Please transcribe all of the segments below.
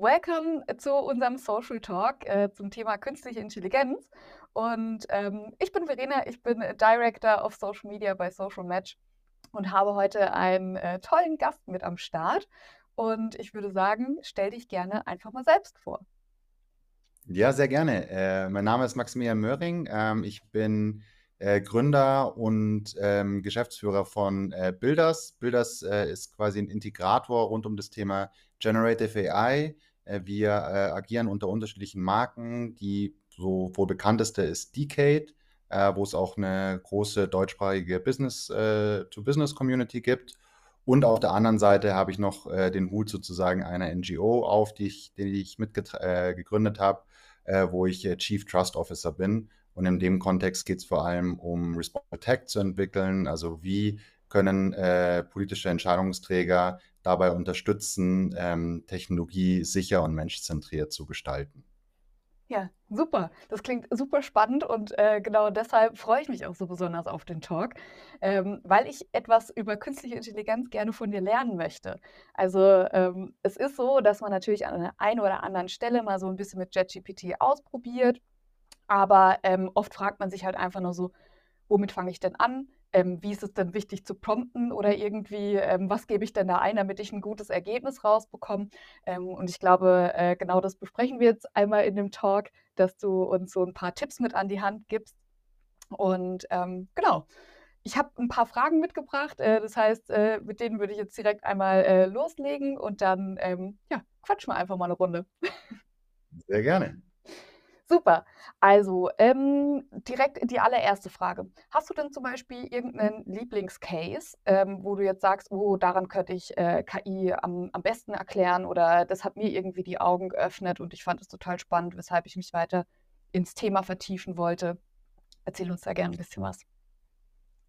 welcome zu unserem Social Talk äh, zum Thema künstliche Intelligenz. Und ähm, ich bin Verena, ich bin Director of Social Media bei Social Match und habe heute einen äh, tollen Gast mit am Start. Und ich würde sagen, stell dich gerne einfach mal selbst vor. Ja, sehr gerne. Äh, mein Name ist Maximilian Möhring. Ähm, ich bin äh, Gründer und ähm, Geschäftsführer von äh, Builders. Builders äh, ist quasi ein Integrator rund um das Thema Generative AI. Äh, wir äh, agieren unter unterschiedlichen Marken. Die so wohl bekannteste ist Decade, äh, wo es auch eine große deutschsprachige Business-to-Business-Community gibt. Und auf der anderen Seite habe ich noch den Hut sozusagen einer NGO auf, die ich, die ich mitgegründet habe, wo ich Chief Trust Officer bin. Und in dem Kontext geht es vor allem um Responsible Tech zu entwickeln. Also wie können äh, politische Entscheidungsträger dabei unterstützen, ähm, Technologie sicher und menschzentriert zu gestalten. Ja, super. Das klingt super spannend und äh, genau deshalb freue ich mich auch so besonders auf den Talk, ähm, weil ich etwas über künstliche Intelligenz gerne von dir lernen möchte. Also ähm, es ist so, dass man natürlich an einer einen oder anderen Stelle mal so ein bisschen mit JetGPT ausprobiert aber ähm, oft fragt man sich halt einfach nur so, womit fange ich denn an? Ähm, wie ist es denn wichtig zu prompten oder irgendwie, ähm, was gebe ich denn da ein, damit ich ein gutes Ergebnis rausbekomme? Ähm, und ich glaube, äh, genau das besprechen wir jetzt einmal in dem Talk, dass du uns so ein paar Tipps mit an die Hand gibst. Und ähm, genau, ich habe ein paar Fragen mitgebracht. Äh, das heißt, äh, mit denen würde ich jetzt direkt einmal äh, loslegen und dann ähm, ja, quatschen wir einfach mal eine Runde. Sehr gerne. Super. Also, ähm, direkt die allererste Frage. Hast du denn zum Beispiel irgendeinen Lieblingscase, ähm, wo du jetzt sagst, oh, daran könnte ich äh, KI am, am besten erklären oder das hat mir irgendwie die Augen geöffnet und ich fand es total spannend, weshalb ich mich weiter ins Thema vertiefen wollte. Erzähl uns da gerne ein bisschen was.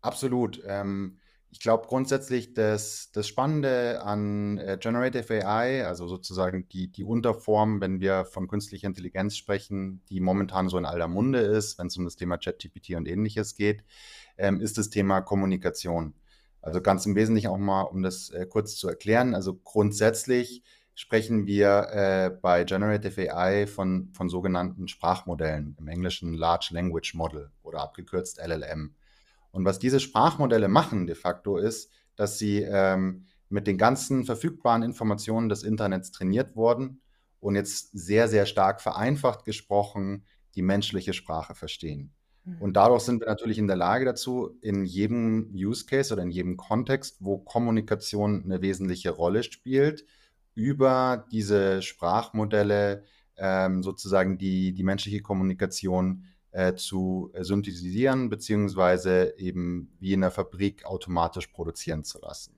Absolut. Ähm, ich glaube grundsätzlich, dass das Spannende an äh, Generative AI, also sozusagen die, die Unterform, wenn wir von künstlicher Intelligenz sprechen, die momentan so in aller Munde ist, wenn es um das Thema ChatGPT und ähnliches geht, ähm, ist das Thema Kommunikation. Also ganz im Wesentlichen auch mal, um das äh, kurz zu erklären. Also grundsätzlich sprechen wir äh, bei Generative AI von, von sogenannten Sprachmodellen, im Englischen Large Language Model oder abgekürzt LLM. Und was diese Sprachmodelle machen de facto ist, dass sie ähm, mit den ganzen verfügbaren Informationen des Internets trainiert wurden und jetzt sehr, sehr stark vereinfacht gesprochen die menschliche Sprache verstehen. Mhm. Und dadurch sind wir natürlich in der Lage dazu, in jedem Use Case oder in jedem Kontext, wo Kommunikation eine wesentliche Rolle spielt, über diese Sprachmodelle ähm, sozusagen die, die menschliche Kommunikation äh, zu äh, synthetisieren, beziehungsweise eben wie in der Fabrik automatisch produzieren zu lassen.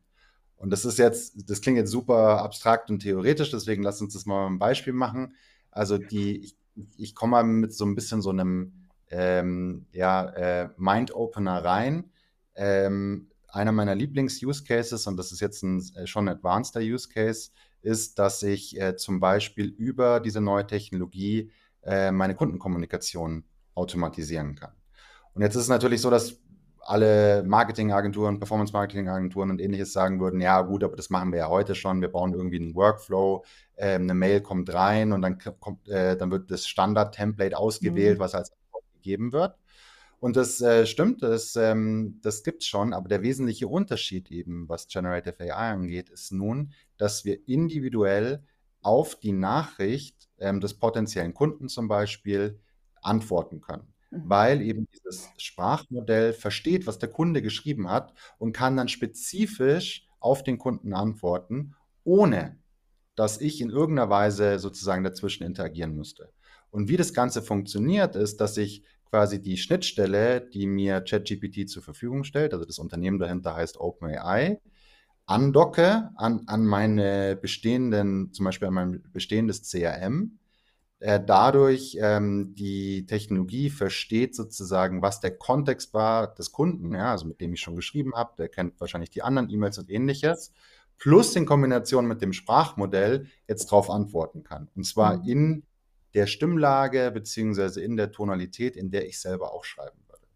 Und das ist jetzt, das klingt jetzt super abstrakt und theoretisch, deswegen lass uns das mal ein Beispiel machen. Also die, ich, ich komme mal mit so ein bisschen so einem ähm, ja, äh, Mind-Opener rein. Ähm, einer meiner Lieblings-Use-Cases, und das ist jetzt ein äh, schon advanceder Use-Case, ist, dass ich äh, zum Beispiel über diese neue Technologie äh, meine Kundenkommunikation automatisieren kann. Und jetzt ist es natürlich so, dass alle Marketingagenturen, Performance-Marketing-Agenturen und ähnliches sagen würden, ja gut, aber das machen wir ja heute schon, wir bauen irgendwie einen Workflow, äh, eine Mail kommt rein und dann, kommt, äh, dann wird das Standard-Template ausgewählt, mhm. was als Antwort gegeben wird. Und das äh, stimmt, das, ähm, das gibt es schon, aber der wesentliche Unterschied eben, was Generative AI angeht, ist nun, dass wir individuell auf die Nachricht ähm, des potenziellen Kunden zum Beispiel antworten können. Mhm. Weil eben dieses Sprachmodell versteht, was der Kunde geschrieben hat und kann dann spezifisch auf den Kunden antworten, ohne dass ich in irgendeiner Weise sozusagen dazwischen interagieren müsste. Und wie das Ganze funktioniert, ist, dass ich quasi die Schnittstelle, die mir ChatGPT zur Verfügung stellt, also das Unternehmen dahinter heißt OpenAI, andocke an, an meine bestehenden, zum Beispiel an mein bestehendes CRM äh, dadurch ähm, die Technologie versteht sozusagen, was der Kontext war des Kunden, ja, also mit dem ich schon geschrieben habe, der kennt wahrscheinlich die anderen E-Mails und ähnliches, plus in Kombination mit dem Sprachmodell jetzt darauf antworten kann. Und zwar mhm. in der Stimmlage beziehungsweise in der Tonalität, in der ich selber auch schreiben würde.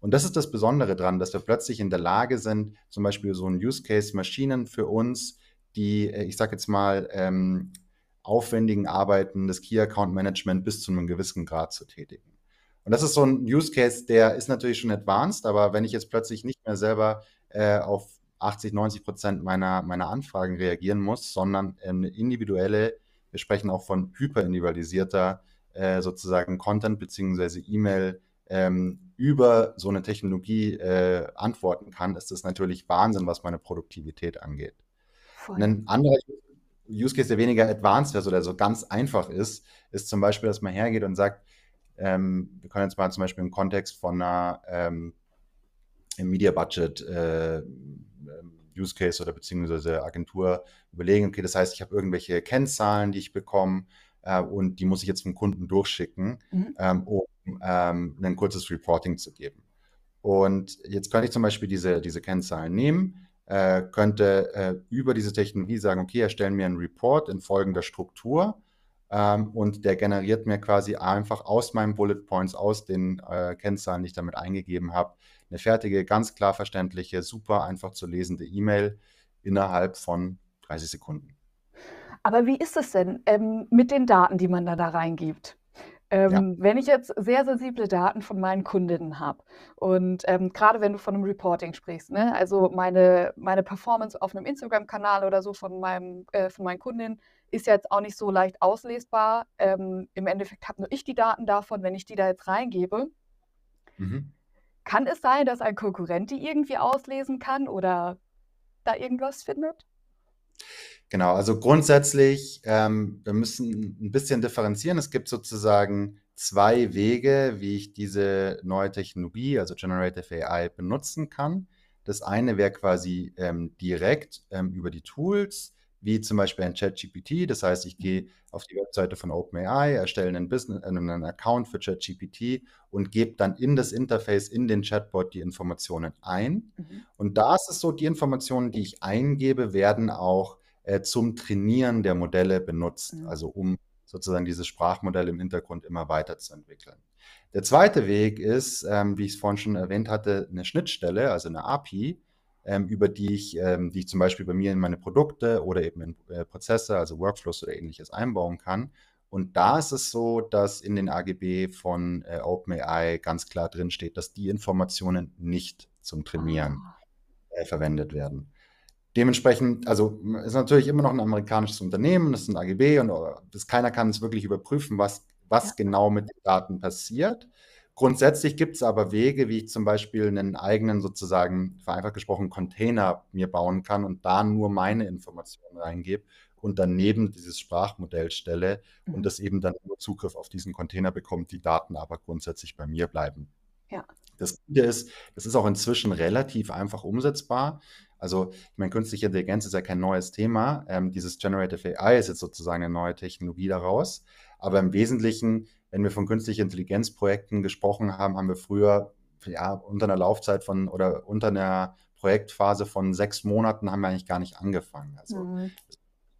Und das ist das Besondere daran, dass wir plötzlich in der Lage sind, zum Beispiel so ein Use Case Maschinen für uns, die, äh, ich sage jetzt mal, ähm, aufwendigen Arbeiten des Key Account Management bis zu einem gewissen Grad zu tätigen. Und das ist so ein Use Case, der ist natürlich schon advanced, aber wenn ich jetzt plötzlich nicht mehr selber äh, auf 80, 90 Prozent meiner, meiner Anfragen reagieren muss, sondern eine individuelle, wir sprechen auch von hyperindividualisierter äh, sozusagen Content bzw. E-Mail ähm, über so eine Technologie äh, antworten kann, ist das natürlich Wahnsinn, was meine Produktivität angeht. Voll. Ein anderer Use Case, der weniger advanced ist oder so ganz einfach ist, ist zum Beispiel, dass man hergeht und sagt, ähm, wir können jetzt mal zum Beispiel im Kontext von einer ähm, Media Budget äh, Use Case oder beziehungsweise Agentur überlegen, okay, das heißt, ich habe irgendwelche Kennzahlen, die ich bekomme äh, und die muss ich jetzt vom Kunden durchschicken, mhm. ähm, um ähm, ein kurzes Reporting zu geben. Und jetzt könnte ich zum Beispiel diese, diese Kennzahlen nehmen, äh, könnte äh, über diese Technologie sagen, okay, erstellen mir einen Report in folgender Struktur ähm, und der generiert mir quasi einfach aus meinen Bullet Points, aus den äh, Kennzahlen, die ich damit eingegeben habe, eine fertige, ganz klar verständliche, super einfach zu lesende E-Mail innerhalb von 30 Sekunden. Aber wie ist es denn ähm, mit den Daten, die man da, da reingibt? Ähm, ja. Wenn ich jetzt sehr sensible Daten von meinen Kundinnen habe und ähm, gerade wenn du von einem Reporting sprichst, ne? also meine, meine Performance auf einem Instagram-Kanal oder so von, meinem, äh, von meinen Kundinnen ist jetzt auch nicht so leicht auslesbar. Ähm, Im Endeffekt habe nur ich die Daten davon, wenn ich die da jetzt reingebe. Mhm. Kann es sein, dass ein Konkurrent die irgendwie auslesen kann oder da irgendwas findet? Genau, also grundsätzlich, ähm, wir müssen ein bisschen differenzieren. Es gibt sozusagen zwei Wege, wie ich diese neue Technologie, also Generative AI, benutzen kann. Das eine wäre quasi ähm, direkt ähm, über die Tools, wie zum Beispiel ein ChatGPT. Das heißt, ich gehe auf die Webseite von OpenAI, erstelle einen, Business, äh, einen Account für ChatGPT und gebe dann in das Interface, in den Chatbot die Informationen ein. Mhm. Und da ist es so, die Informationen, die ich eingebe, werden auch äh, zum Trainieren der Modelle benutzt, mhm. also um sozusagen dieses Sprachmodell im Hintergrund immer weiterzuentwickeln. Der zweite Weg ist, ähm, wie ich es vorhin schon erwähnt hatte, eine Schnittstelle, also eine API, ähm, über die ich, ähm, die ich zum Beispiel bei mir in meine Produkte oder eben in äh, Prozesse, also Workflows oder ähnliches einbauen kann. Und da ist es so, dass in den AGB von äh, OpenAI ganz klar drin steht, dass die Informationen nicht zum Trainieren ah. äh, verwendet werden. Dementsprechend, also ist natürlich immer noch ein amerikanisches Unternehmen, das ist ein AGB und äh, das, keiner kann es wirklich überprüfen, was, was ja. genau mit den Daten passiert. Grundsätzlich gibt es aber Wege, wie ich zum Beispiel einen eigenen, sozusagen vereinfacht gesprochen, Container mir bauen kann und da nur meine Informationen reingebe und daneben dieses Sprachmodell stelle mhm. und das eben dann nur Zugriff auf diesen Container bekommt, die Daten aber grundsätzlich bei mir bleiben. Ja. Das Gute ist, das ist auch inzwischen relativ einfach umsetzbar. Also, ich meine, künstliche Intelligenz ist ja kein neues Thema. Ähm, dieses Generative AI ist jetzt sozusagen eine neue Technologie daraus. Aber im Wesentlichen, wenn wir von künstlicher Intelligenzprojekten gesprochen haben, haben wir früher ja, unter einer Laufzeit von oder unter einer Projektphase von sechs Monaten haben wir eigentlich gar nicht angefangen. Also mhm.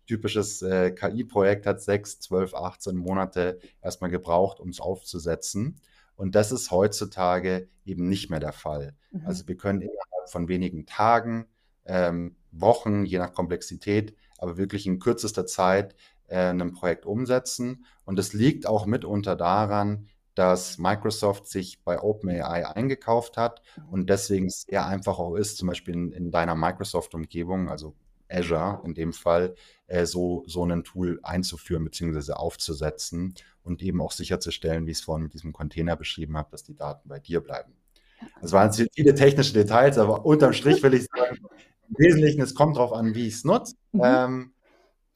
typisches äh, KI-Projekt hat sechs, zwölf, 18 Monate erstmal gebraucht, um es aufzusetzen. Und das ist heutzutage eben nicht mehr der Fall. Mhm. Also wir können innerhalb von wenigen Tagen ähm, Wochen, je nach Komplexität, aber wirklich in kürzester Zeit äh, ein Projekt umsetzen. Und es liegt auch mitunter daran, dass Microsoft sich bei OpenAI eingekauft hat und deswegen es sehr einfach auch ist, zum Beispiel in, in deiner Microsoft-Umgebung, also Azure in dem Fall, äh, so, so ein Tool einzuführen bzw. aufzusetzen und eben auch sicherzustellen, wie ich es vorhin mit diesem Container beschrieben habe, dass die Daten bei dir bleiben. Das waren viele technische Details, aber unterm Strich will ich sagen, im Wesentlichen, es kommt darauf an, wie ich es nutze. Mhm. Ähm,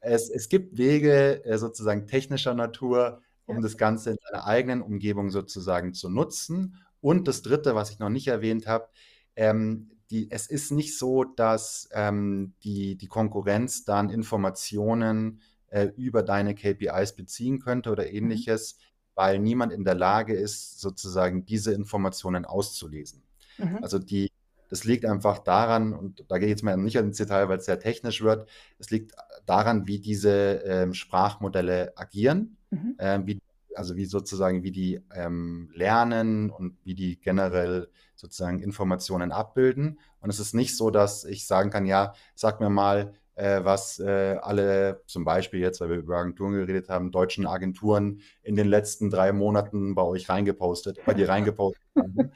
es, es gibt Wege äh, sozusagen technischer Natur, um ja. das Ganze in seiner eigenen Umgebung sozusagen zu nutzen. Und das Dritte, was ich noch nicht erwähnt habe, ähm, die, es ist nicht so, dass ähm, die, die Konkurrenz dann Informationen äh, über deine KPIs beziehen könnte oder mhm. ähnliches, mhm. weil niemand in der Lage ist, sozusagen diese Informationen auszulesen. Mhm. Also die, das liegt einfach daran, und da gehe ich jetzt mal nicht ins Detail, weil es sehr technisch wird, es liegt daran, wie diese ähm, Sprachmodelle agieren, mhm. ähm, wie, also wie sozusagen, wie die ähm, lernen und wie die generell sozusagen Informationen abbilden. Und es ist nicht so, dass ich sagen kann, ja, sag mir mal, äh, was äh, alle, zum Beispiel jetzt, weil wir über Agenturen geredet haben, deutschen Agenturen in den letzten drei Monaten bei euch reingepostet, bei dir reingepostet haben,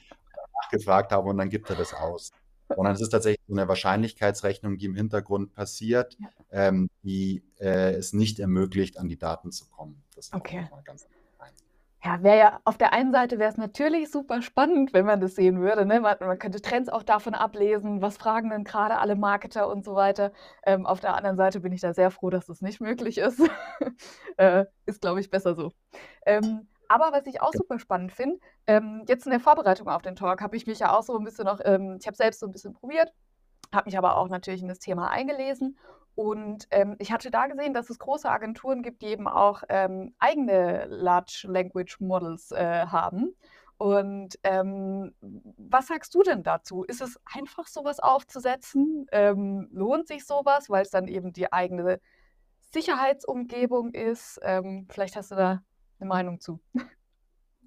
nachgefragt haben und dann gibt er das aus. Sondern es ist tatsächlich so eine Wahrscheinlichkeitsrechnung, die im Hintergrund passiert, Ja. ähm, die äh, es nicht ermöglicht, an die Daten zu kommen. Das ist Okay. nochmal ganz fein. Ja, wäre ja auf der einen Seite wäre es natürlich super spannend, wenn man das sehen würde, ne? Man man könnte Trends auch davon ablesen, was fragen denn gerade alle Marketer und so weiter. Ähm, auf der anderen Seite bin ich da sehr froh, dass das nicht möglich ist. Äh, ist, glaube ich, besser so. Ähm, aber was ich auch super spannend finde, ähm, jetzt in der Vorbereitung auf den Talk habe ich mich ja auch so ein bisschen noch ähm, ich habe selbst so ein bisschen probiert, habe mich aber auch natürlich in das Thema eingelesen und, ähm, ich hatte da gesehen, dass es große Agenturen gibt, die eben auch, ähm, eigene Large Language Models, äh, haben. Und, ähm, was sagst du denn dazu? Ist es einfach, so was aufzusetzen? Ähm, lohnt sich so was, weil's dann eben die eigene Sicherheitsumgebung ist? Vielleicht hast du da 'ne Meinung zu.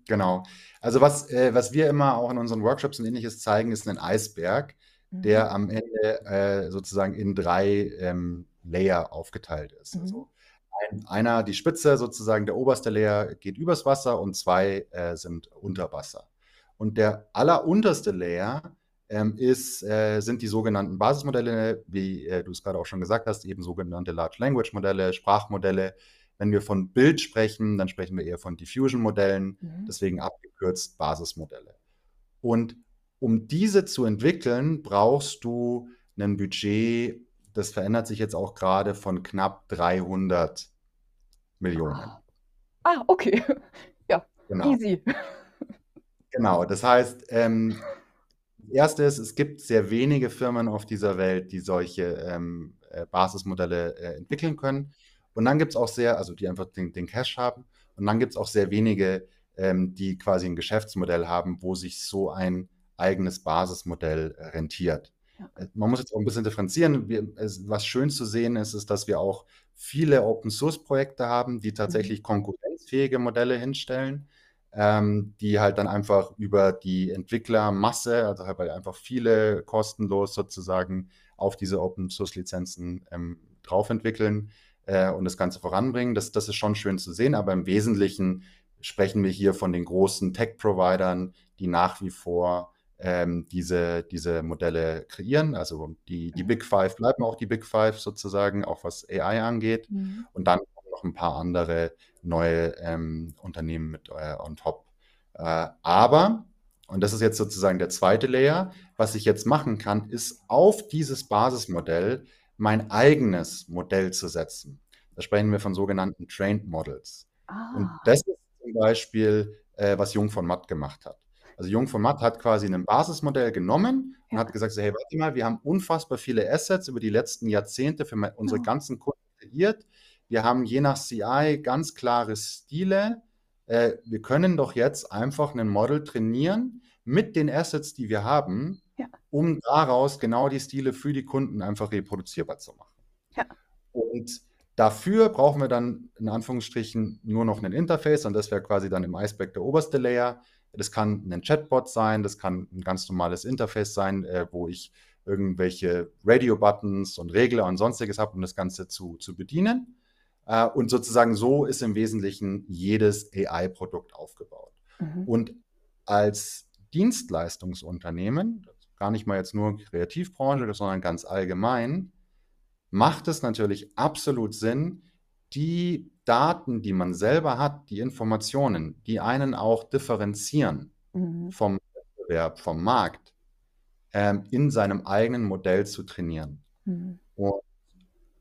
Genau. Also was, äh, was wir immer auch in unseren Workshops und Ähnliches zeigen, ist 'nen Eisberg, Mhm. der am Ende, äh, sozusagen in 3, ähm, Layer aufgeteilt ist. Mhm. Also ein einer die Spitze sozusagen, der oberste Layer geht übers Wasser und 2, äh, sind unter Wasser. Und der allerunterste Layer, ähm, ist äh, sind die sogenannten Basismodelle, wie, äh, du es grade auch schon gesagt hast, eben sogenannte Large Language Modelle, Sprachmodelle. Wenn wir von Bild sprechen, dann sprechen wir eher von Diffusion-Modellen, Mhm. deswegen abgekürzt Basismodelle. Und um diese zu entwickeln, brauchst du 'nen Budget, das verändert sich jetzt auch grade von knapp 300.000.000. Ah. Ah, okay. Ja, Genau. easy. Genau. Das heißt, ähm, das Erste ist, es gibt sehr wenige Firmen auf dieser Welt, die solche, ähm, äh, Basismodelle, äh, entwickeln können. Und dann gibt's auch sehr also die einfach den den Cash haben. Und dann gibt's auch sehr wenige, ähm, die quasi 'n Geschäftsmodell haben, wo sich so ein eigenes Basismodell, äh, rentiert. Ja. Äh, man muss jetzt auch 'n bisschen differenzieren. Wir es was schön zu sehen ist, ist, dass wir auch viele Open-Source-Projekte haben, die Mhm. tatsächlich konkurrenzfähige Modelle hinstellen, ähm, die halt dann einfach über die Entwicklermasse, also halt einfach viele kostenlos sozusagen auf diese Open-Source-Lizenzen, ähm, drauf entwickeln, äh, und das Ganze voranbringen. Das das ist schon schön zu sehen, aber im Wesentlichen sprechen wir hier von den großen Tech-Providern, die nach wie vor, ähm, diese diese Modelle kreieren. Also die die. Big Five bleiben auch die Big Five sozusagen, auch was AI angeht. Mhm. Und dann noch 'n paar andere neue, ähm, Unternehmen mit, äh, on top. Äh, aber und das ist jetzt sozusagen der 2. Layer, was ich jetzt machen kann, ist auf dieses Basismodell mein eigenes Modell zu setzen. Da sprechen wir von sogenannten Trained Models. Und Ah. das ist zum Beispiel, äh, was Jung von Matt gemacht hat. Also Jung von Matt hat quasi 'nen Basismodell genommen und Ja. hat gesagt so: „Hey, warte mal, wir haben unfassbar viele Assets über die letzten Jahrzehnte für unsere Genau. ganzen Kunden kreiert. Wir haben je nach CI ganz klare Stile. Äh, wir können doch jetzt einfach 'nen Model trainieren mit den Assets, die wir haben, Ja. um daraus genau die Stile für die Kunden einfach reproduzierbar zu machen.“ Ja. Und dafür brauchen wir dann in Anführungsstrichen nur noch 'nen Interface und das wäre quasi dann im Eisberg der oberste Layer. Das kann 'nen Chatbot sein, das kann 'n ganz normales Interface sein, äh, wo ich irgendwelche Radio-Buttons und Regler und Sonstiges habe, um das Ganze zu zu bedienen. Äh, und sozusagen so ist im Wesentlichen jedes AI-Produkt aufgebaut. Mhm. Und als Dienstleistungsunternehmen, gar nicht mal jetzt nur Kreativbranche, sondern ganz allgemein, macht es natürlich absolut Sinn, die Daten, die man selber hat, die Informationen, die einen auch differenzieren Mhm. vom Wettbewerb, vom Markt, ähm, in seinem eigenen Modell zu trainieren. Mhm. Und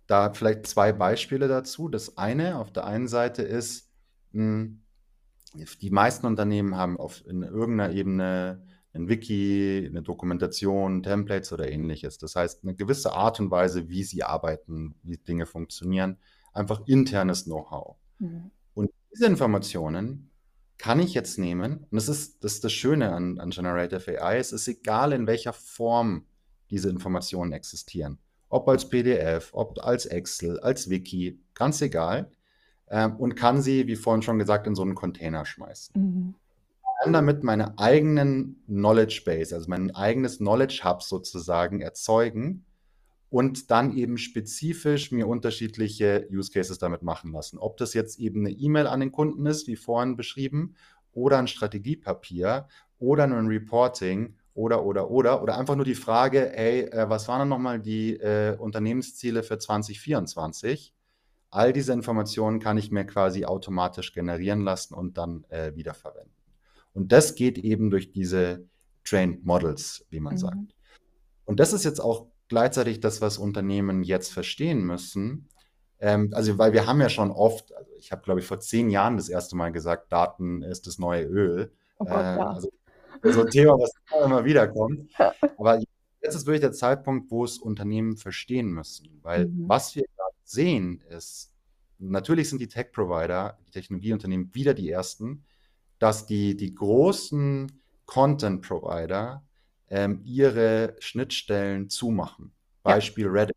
da vielleicht 2 Beispiele dazu. Das eine auf der einen Seite ist, hm, die meisten Unternehmen haben auf in irgend 'ner Ebene 'n Wiki, 'ne Dokumentation, Templates oder Ähnliches. Das heißt, 'ne gewisse Art und Weise, wie sie arbeiten, wie Dinge funktionieren, einfach internes Know-how. Mhm. Und diese Informationen kann ich jetzt nehmen und das ist das ist das Schöne an an Generative AI. Es ist egal, in welcher Form diese Informationen existieren. Ob als PDF, ob als Excel, als Wiki, ganz egal. Ähm, und kann sie, wie vorhin schon gesagt, in so 'nen Container schmeißen. Mhm. Kann damit meine eigenen Knowledge Base, also mein eigenes Knowledge Hub sozusagen erzeugen und dann eben spezifisch mir unterschiedliche Use Cases damit machen lassen. Ob das jetzt eben eine E-Mail an den Kunden ist, wie vorhin beschrieben, oder ein Strategiepapier oder ein Reporting oder, oder, oder, oder einfach nur die Frage, ey, äh, was waren dann nochmal die äh, Unternehmensziele für 2024? All diese Informationen kann ich mir quasi automatisch generieren lassen und dann äh, wiederverwenden. Und das geht eben durch diese Trained Models, wie man mhm. sagt. Und das ist jetzt auch gleichzeitig das, was Unternehmen jetzt verstehen müssen. Ähm, also, weil wir haben ja schon oft, also ich habe, glaube ich, vor zehn Jahren das erste Mal gesagt, Daten ist das neue Öl. Oh Gott, äh, ja. also, so ein Thema, was immer wieder kommt. Aber jetzt ist wirklich der Zeitpunkt, wo es Unternehmen verstehen müssen. Weil mhm. was wir sehen, ist, natürlich sind die Tech-Provider, die Technologieunternehmen wieder die ersten, dass die, die großen Content-Provider ähm, ihre Schnittstellen zumachen. Beispiel ja. Reddit.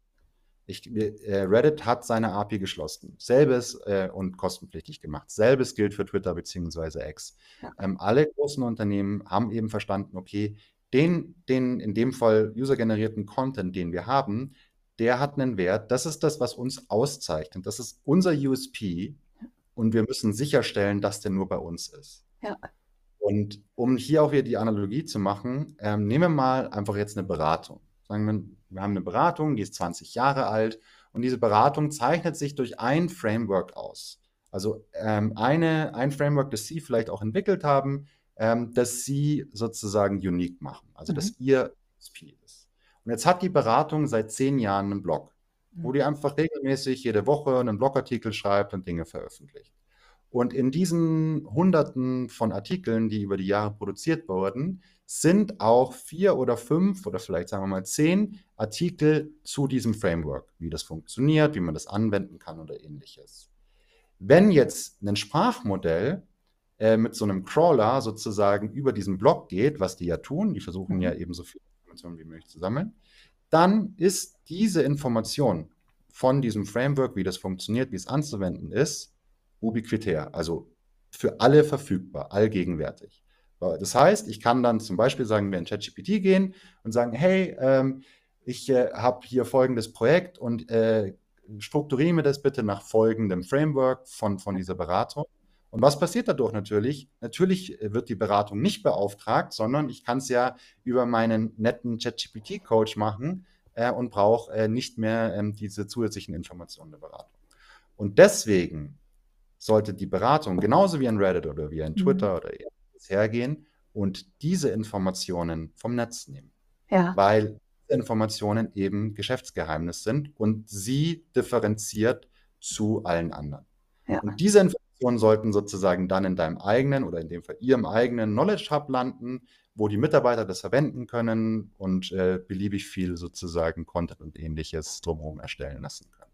Ich, äh, Reddit hat seine API geschlossen. Selbes äh, und kostenpflichtig gemacht. Selbes gilt für Twitter bzw. X. Ja. Ähm, alle großen Unternehmen haben eben verstanden, okay, den, den in dem Fall usergenerierten Content, den wir haben, der hat einen Wert. Das ist das, was uns auszeichnet. Das ist unser USP. Und wir müssen sicherstellen, dass der nur bei uns ist. Ja. Und um hier auch wieder die Analogie zu machen, ähm, nehmen wir mal einfach jetzt eine Beratung. Sagen wir, wir haben eine Beratung, die ist 20 Jahre alt und diese Beratung zeichnet sich durch ein Framework aus. Also ähm, eine, ein Framework, das Sie vielleicht auch entwickelt haben, ähm, das Sie sozusagen unique machen. Also mhm. dass Ihr USP ist. Und jetzt hat die Beratung seit zehn Jahren einen Blog, wo die einfach regelmäßig jede Woche einen Blogartikel schreibt und Dinge veröffentlicht. Und in diesen Hunderten von Artikeln, die über die Jahre produziert wurden, sind auch vier oder fünf oder vielleicht sagen wir mal zehn Artikel zu diesem Framework, wie das funktioniert, wie man das anwenden kann oder ähnliches. Wenn jetzt ein Sprachmodell äh, mit so einem Crawler sozusagen über diesen Blog geht, was die ja tun, die versuchen ja mhm. eben so viele Informationen wie möglich zu sammeln, dann ist diese Information von diesem Framework, wie das funktioniert, wie es anzuwenden ist, ubiquitär, also für alle verfügbar, allgegenwärtig. Das heißt, ich kann dann zum Beispiel sagen, wir in ChatGPT gehen und sagen, hey, ähm, ich äh, habe hier folgendes Projekt und äh, strukturiere mir das bitte nach folgendem Framework von, von dieser Beratung. Und was passiert dadurch natürlich? Natürlich wird die Beratung nicht beauftragt, sondern ich kann es ja über meinen netten ChatGPT-Coach machen äh, und brauche äh, nicht mehr ähm, diese zusätzlichen Informationen der Beratung. Und deswegen sollte die Beratung genauso wie ein Reddit oder wie ein mhm. Twitter mhm. oder ähnliches hergehen und diese Informationen vom Netz nehmen. Ja. Weil diese Informationen eben Geschäftsgeheimnis sind und sie differenziert zu allen anderen. Ja. Und diese Informationen sollten sozusagen dann in deinem eigenen oder in dem Fall ihrem eigenen Knowledge Hub landen, wo die Mitarbeiter das verwenden können und äh, beliebig viel sozusagen Content und ähnliches drumherum erstellen lassen können.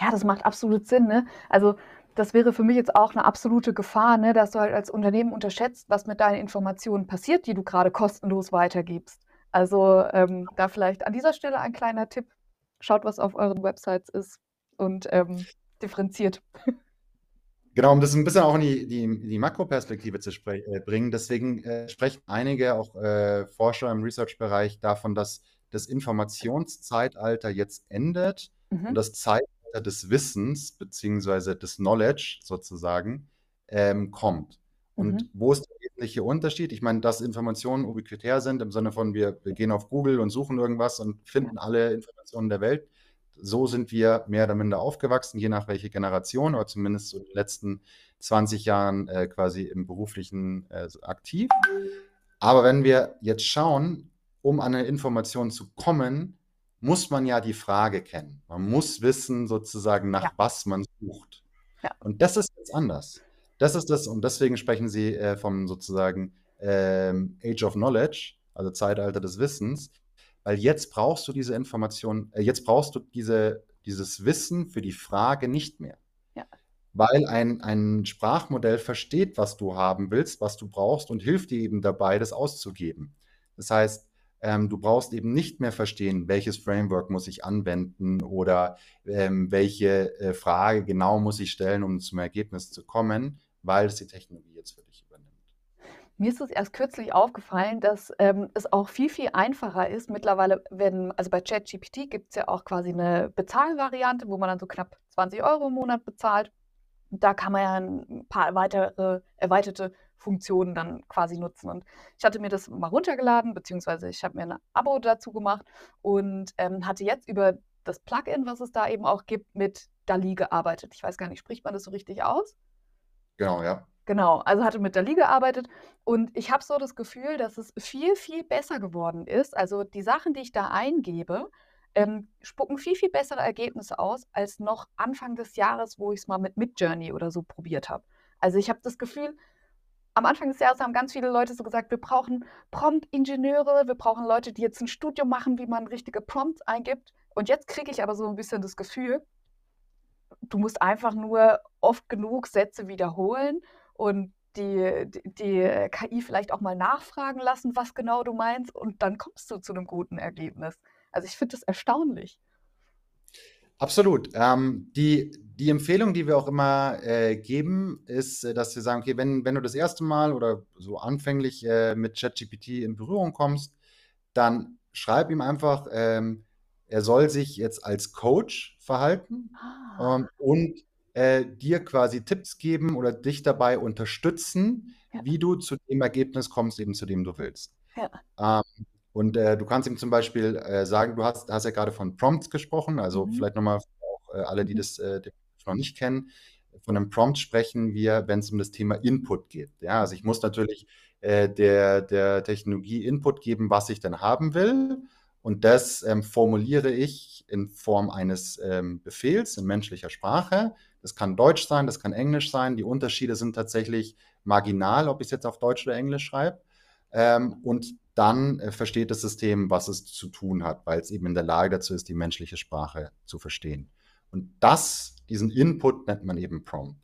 Ja, das macht absolut Sinn. Ne? Also das wäre für mich jetzt auch eine absolute Gefahr, ne, dass du halt als Unternehmen unterschätzt, was mit deinen Informationen passiert, die du gerade kostenlos weitergibst. Also ähm, da vielleicht an dieser Stelle ein kleiner Tipp. Schaut, was auf euren Websites ist und ähm, differenziert. Genau, um das ein bisschen auch in die, die, die Makroperspektive zu äh, bringen. Deswegen äh, sprechen einige auch äh, Forscher im Research-Bereich davon, dass das Informationszeitalter jetzt endet mhm. und das Zeitalter des Wissens beziehungsweise des Knowledge sozusagen ähm, kommt. Und mhm. wo ist der wesentliche Unterschied? Ich meine, dass Informationen ubiquitär sind im Sinne von, wir, wir gehen auf Google und suchen irgendwas und finden alle Informationen der Welt. So sind wir mehr oder minder aufgewachsen, je nach welche Generation, oder zumindest so in den letzten 20 Jahren äh, quasi im beruflichen äh, aktiv. Aber wenn wir jetzt schauen, um an eine Information zu kommen, muss man ja die Frage kennen. Man muss wissen sozusagen, nach ja. was man sucht. Ja. Und das ist jetzt anders. Das ist das, und deswegen sprechen Sie äh, vom sozusagen ähm, Age of Knowledge, also Zeitalter des Wissens, weil jetzt brauchst du diese Information, äh, jetzt brauchst du diese, dieses Wissen für die Frage nicht mehr. Ja. Weil ein, ein Sprachmodell versteht, was du haben willst, was du brauchst und hilft dir eben dabei, das auszugeben. Das heißt, ähm, du brauchst eben nicht mehr verstehen, welches Framework muss ich anwenden oder ähm, welche äh, Frage genau muss ich stellen, um zum Ergebnis zu kommen, weil es die Technologie jetzt für dich. Mir ist es erst kürzlich aufgefallen, dass, ähm, es auch viel, viel einfacher ist mittlerweile, wenn also bei ChatGPT gibt es ja auch quasi eine Bezahlvariante, wo man dann so knapp 20 Euro im Monat bezahlt. Da kann man ja ein paar weitere erweiterte Funktionen dann quasi nutzen. Und ich hatte mir das mal runtergeladen, beziehungsweise ich habe mir ein Abo dazu gemacht und, ähm, hatte jetzt über das Plugin, was es da eben auch gibt, mit DALL-E gearbeitet. Ich weiß gar nicht, spricht man das so richtig aus? Genau, ja. Genau, also hatte mit DALL-E gearbeitet und ich habe so das Gefühl, dass es viel, viel besser geworden ist. Also die Sachen, die ich da eingebe, ähm, spucken viel, viel bessere Ergebnisse aus als noch Anfang des Jahres, wo ich es mal mit Midjourney oder so probiert habe. Also ich habe das Gefühl, am Anfang des Jahres haben ganz viele Leute so gesagt, wir brauchen Prompt-Ingenieure, wir brauchen Leute, die jetzt ein Studium machen, wie man richtige Prompts eingibt. Und jetzt kriege ich aber so ein bisschen das Gefühl, du musst einfach nur oft genug Sätze wiederholen und die, die, die, KI vielleicht auch mal nachfragen lassen, was genau du meinst, und dann kommst du zu einem guten Ergebnis. Also ich finde das erstaunlich. Absolut. Ähm, die, die Empfehlung, die wir auch immer äh, geben, ist, äh, dass wir sagen, okay, wenn, wenn du das erste Mal oder so anfänglich äh, mit ChatGPT in Berührung kommst, dann schreib ihm einfach, ähm, er soll sich jetzt als Coach verhalten ah. ähm, und äh, dir quasi Tipps geben oder dich dabei unterstützen, ja. wie du zu dem Ergebnis kommst, eben zu dem du willst. Ja. Ähm, und äh, du kannst ihm zum Beispiel äh, sagen, du hast, hast ja gerade von Prompts gesprochen, also mhm. vielleicht nochmal auch äh, alle, die mhm. das äh, noch nicht kennen. Von einem Prompt sprechen wir, wenn es um das Thema Input geht. Ja, also ich muss natürlich äh, der, der Technologie Input geben, was ich denn haben will. Und das ähm, formuliere ich in Form eines ähm, Befehls in menschlicher Sprache. Das kann Deutsch sein, das kann Englisch sein. Die Unterschiede sind tatsächlich marginal, ob ich es jetzt auf Deutsch oder Englisch schreibe. Ähm, und dann äh, versteht das System, was es zu tun hat, weil es eben in der Lage dazu ist, die menschliche Sprache zu verstehen. Und das, diesen Input nennt man eben Prompt.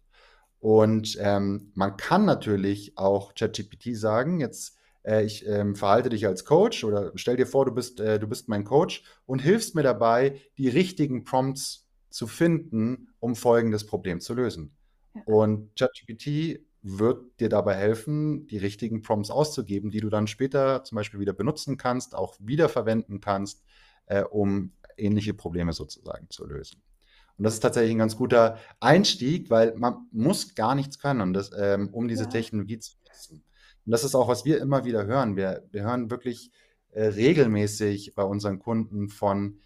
Und ähm, man kann natürlich auch ChatGPT sagen, jetzt äh, ich ähm, verhalte dich als Coach oder stell dir vor, du bist, äh, du bist mein Coach und hilfst mir dabei, die richtigen Prompts zu finden, um folgendes Problem zu lösen. Ja. Und ChatGPT wird dir dabei helfen, die richtigen Prompts auszugeben, die du dann später zum Beispiel wieder benutzen kannst, auch wiederverwenden kannst, äh, um ähnliche Probleme sozusagen zu lösen. Und das ist tatsächlich ein ganz guter Einstieg, weil man muss gar nichts können, das, ähm, um diese ja. Technologie zu nutzen. Und das ist auch, was wir immer wieder hören. Wir, wir hören wirklich äh, regelmäßig bei unseren Kunden von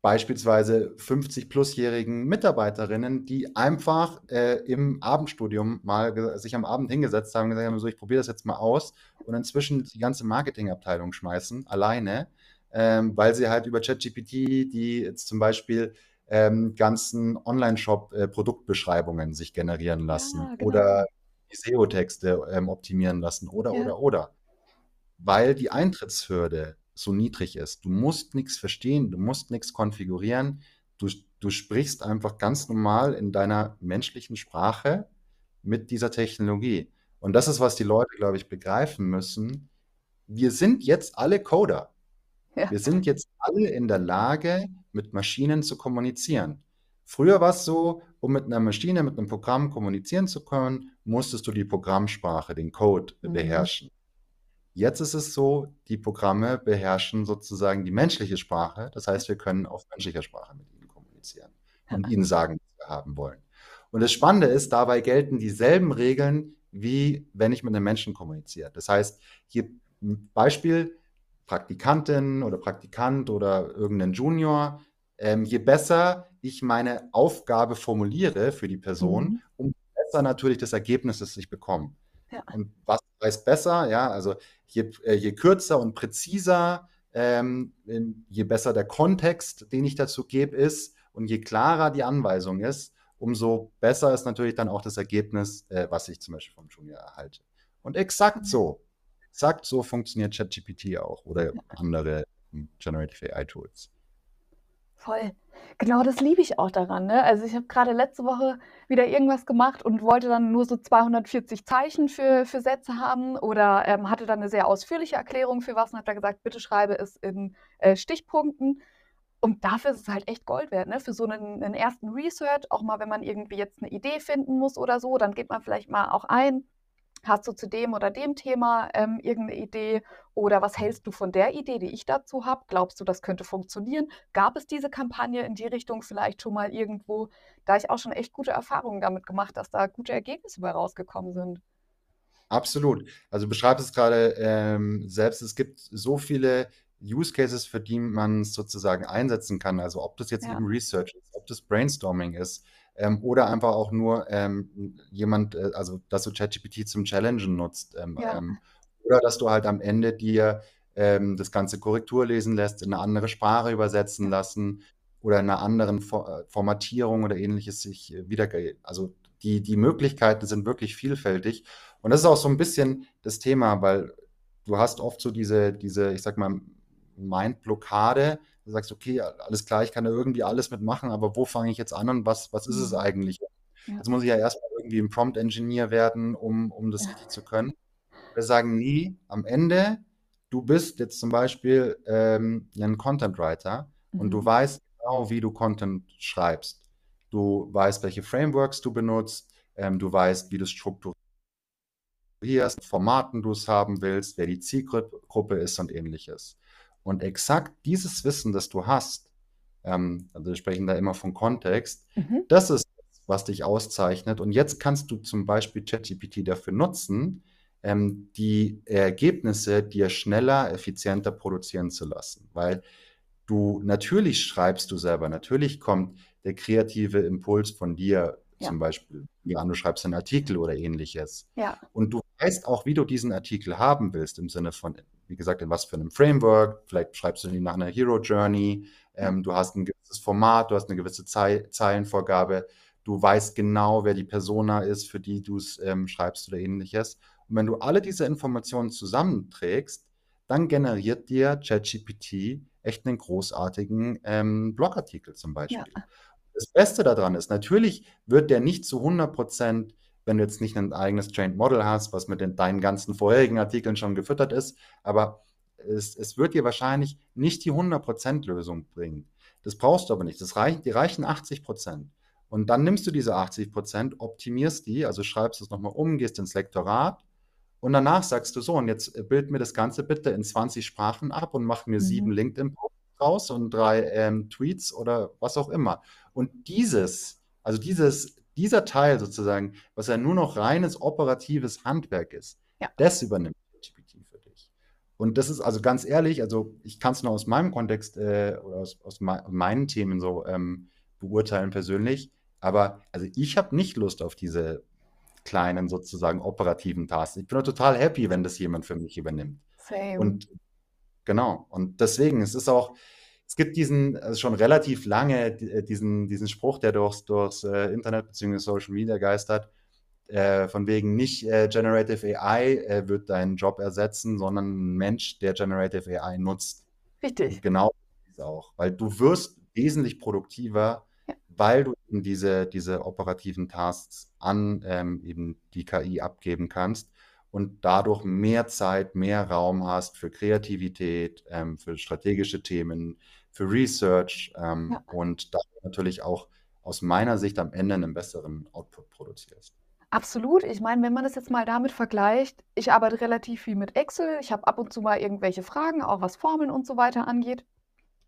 beispielsweise 50-plusjährigen Mitarbeiterinnen, die einfach äh, im Abendstudium mal sich am Abend hingesetzt haben und gesagt haben, so, ich probiere das jetzt mal aus und inzwischen die ganze Marketingabteilung schmeißen, alleine, ähm, weil sie halt über ChatGPT, die jetzt zum Beispiel ähm, ganzen Online-Shop-Produktbeschreibungen äh, sich generieren lassen ja, genau. oder die SEO-Texte ähm, optimieren lassen oder, ja. oder, oder. Weil die Eintrittshürde so niedrig ist. Du musst nichts verstehen, du musst nichts konfigurieren. Du, du sprichst einfach ganz normal in deiner menschlichen Sprache mit dieser Technologie. Und das ist, was die Leute, glaube ich, begreifen müssen. Wir sind jetzt alle Coder. Ja. Wir sind jetzt alle in der Lage, mit Maschinen zu kommunizieren. Früher war es so, um mit einer Maschine, mit einem Programm kommunizieren zu können, musstest du die Programmsprache, den Code mhm. beherrschen. Jetzt ist es so, die Programme beherrschen sozusagen die menschliche Sprache. Das heißt, wir können auf menschlicher Sprache mit ihnen kommunizieren und ihnen sagen, was wir haben wollen. Und das Spannende ist, dabei gelten dieselben Regeln, wie wenn ich mit einem Menschen kommuniziere. Das heißt, hier Beispiel, Praktikantin oder Praktikant oder irgendein Junior, ähm, je besser ich meine Aufgabe formuliere für die Person, mhm. umso besser natürlich das Ergebnis, das ich bekomme. Ja. Und was heißt besser? Ja, also je, äh, je kürzer und präziser, ähm, je besser der Kontext, den ich dazu gebe, ist und je klarer die Anweisung ist, umso besser ist natürlich dann auch das Ergebnis, äh, was ich zum Beispiel vom Junior erhalte. Und exakt so, exakt so funktioniert ChatGPT auch oder andere hm, Generative AI Tools. Voll. Genau, das liebe ich auch daran, ne? Also, ich habe gerade letzte Woche wieder irgendwas gemacht und wollte dann nur so 240 Zeichen für für Sätze haben oder, ähm, hatte dann eine sehr ausführliche Erklärung für was und habe da gesagt: „Bitte schreibe es in, äh, Stichpunkten.“ Und dafür ist es halt echt Gold wert, ne? Für so einen 'nen ersten Research, auch mal, wenn man irgendwie jetzt eine Idee finden muss oder so, dann geht man vielleicht mal auch ein Hast du zu dem oder dem Thema ähm, irgendeine Idee? Oder was hältst du von der Idee, die ich dazu habe? Glaubst du, das könnte funktionieren? Gab es diese Kampagne in die Richtung vielleicht schon mal irgendwo? Da ich auch schon echt gute Erfahrungen damit gemacht, dass da gute Ergebnisse bei rausgekommen sind. Absolut. Also du beschreibst es gerade ähm, selbst, es gibt so viele Use Cases, für die man es sozusagen einsetzen kann. Also ob das jetzt Ja, eben Research ist, ob das Brainstorming ist ähm, oder einfach auch nur ähm, jemand, äh, also dass du ChatGPT zum Challengen nutzt ähm, ja, ähm, oder dass du halt am Ende dir ähm, das ganze Korrektur lesen lässt, in eine andere Sprache übersetzen lassen oder in einer anderen For äh, Formatierung oder ähnliches sich äh, wiederge Also die, die Möglichkeiten sind wirklich vielfältig. Und das ist auch so ein bisschen das Thema, weil du hast oft so diese, diese, ich sag mal, Mind-Blockade. Du sagst, okay, alles klar, ich kann da irgendwie alles mitmachen, aber wo fange ich jetzt an und was, was ist es mhm, eigentlich? ja, Jetzt muss ich ja erstmal irgendwie ein Prompt-Engineer werden, um, um das richtig ja, zu können. Wir sagen nie, am Ende, du bist jetzt zum Beispiel ähm, ein Content Writer und du mhm, weißt genau, wie du Content schreibst. Du weißt, welche Frameworks du benutzt, ähm, du weißt, wie du strukturierst strukturierst, Formaten du es haben willst, wer die Zielgruppe ist und ähnliches. Und exakt dieses Wissen, das du hast, ähm, also wir sprechen da immer von Kontext, mhm, das ist, was dich auszeichnet. Und jetzt kannst du zum Beispiel ChatGPT dafür nutzen, ähm, die Ergebnisse dir schneller, effizienter produzieren zu lassen. Weil du natürlich schreibst du selber, natürlich kommt der kreative Impuls von dir, ja, zum Beispiel, ja, du schreibst einen Artikel oder ähnliches. ja, Und du weißt auch, wie du diesen Artikel haben willst, im Sinne von, wie gesagt, in was für einem Framework. Vielleicht schreibst du ihn nach einer Hero Journey. ja, Ähm, du hast ein gewisses Format, du hast eine gewisse Zei Zeilenvorgabe. Du weißt genau, wer die Persona ist, für die du es ähm, schreibst oder ähnliches. Und wenn du alle diese Informationen zusammenträgst, dann generiert dir ChatGPT echt einen großartigen ähm, Blogartikel zum ja, Beispiel. Das Beste daran ist, natürlich wird der nicht zu 100 Prozent wenn du jetzt nicht ein eigenes Trained Model hast, was mit den, deinen ganzen vorherigen Artikeln schon gefüttert ist, aber es, es wird dir wahrscheinlich nicht die 100% Lösung bringen. Das brauchst du aber nicht. Das reicht, die reichen 80%. Und dann nimmst du diese 80%, optimierst die, also schreibst es nochmal um, gehst ins Lektorat und danach sagst du so, und jetzt äh, bild mir das Ganze bitte in 20 Sprachen ab und mach mir sieben mhm, LinkedIn-Posts raus und drei ähm, Tweets oder was auch immer. Und dieses, also dieses dieser Teil sozusagen, was ja nur noch reines operatives Handwerk ist, ja, das übernimmt ChatGPT für dich. Und das ist also ganz ehrlich, also ich kann es nur aus meinem Kontext äh, oder aus, aus mei- meinen Themen so ähm, beurteilen persönlich, aber also ich habe nicht Lust auf diese kleinen sozusagen operativen Tasks. Ich bin total happy, wenn das jemand für mich übernimmt. same. Und Genau. Und deswegen, es ist auch, es gibt diesen, also schon relativ lange, äh, diesen, diesen Spruch, der durchs, durchs äh, Internet bzw. Social Media geistert, äh, von wegen nicht äh, Generative AI äh, wird deinen Job ersetzen, sondern ein Mensch, der Generative AI nutzt. Und Richtig. genau ist es auch, weil du wirst wesentlich produktiver, Ja, weil du eben diese, diese operativen Tasks an ähm, eben die KI abgeben kannst und dadurch mehr Zeit, mehr Raum hast für Kreativität, ähm, für strategische Themen, für Research ähm, ja. und dadurch natürlich auch aus meiner Sicht am Ende einen besseren Output produzierst. Absolut. Ich meine, wenn man das jetzt mal damit vergleicht, ich arbeite relativ viel mit Excel. Ich habe ab und zu mal irgendwelche Fragen, auch was Formeln und so weiter angeht.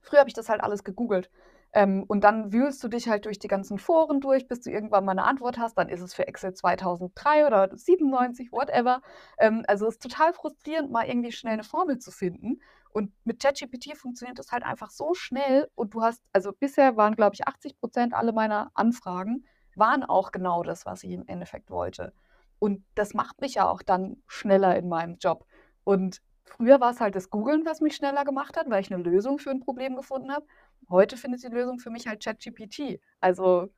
Früher habe ich das halt alles gegoogelt. Ähm, und dann wühlst du dich halt durch die ganzen Foren durch, bis du irgendwann mal eine Antwort hast. Dann ist es für Excel 2003 oder 97, whatever. Ähm, also es ist total frustrierend, mal irgendwie schnell eine Formel zu finden. Und mit ChatGPT funktioniert das halt einfach so schnell. Und du hast, also bisher waren, glaube ich, 80 Prozent aller meiner Anfragen waren auch genau das, was ich im Endeffekt wollte. Und das macht mich ja auch dann schneller in meinem Job. Und früher war es halt das Googeln, was mich schneller gemacht hat, weil ich eine Lösung für ein Problem gefunden habe. Heute findet die Lösung für mich halt ChatGPT. Also,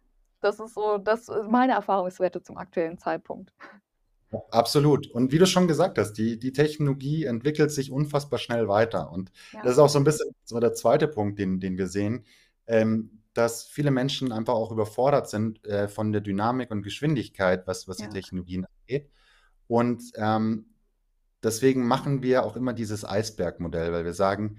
das ist so das ist meine Erfahrungswerte zum aktuellen Zeitpunkt. Absolut. Und wie du schon gesagt hast, die, die Technologie entwickelt sich unfassbar schnell weiter. Und das Ja, ist auch so ein bisschen so der zweite Punkt, den, den wir sehen, ähm, dass viele Menschen einfach auch überfordert sind äh, von der Dynamik und Geschwindigkeit, was, was die ja, Technologien angeht. Und ähm, deswegen machen wir auch immer dieses Eisbergmodell, weil wir sagen,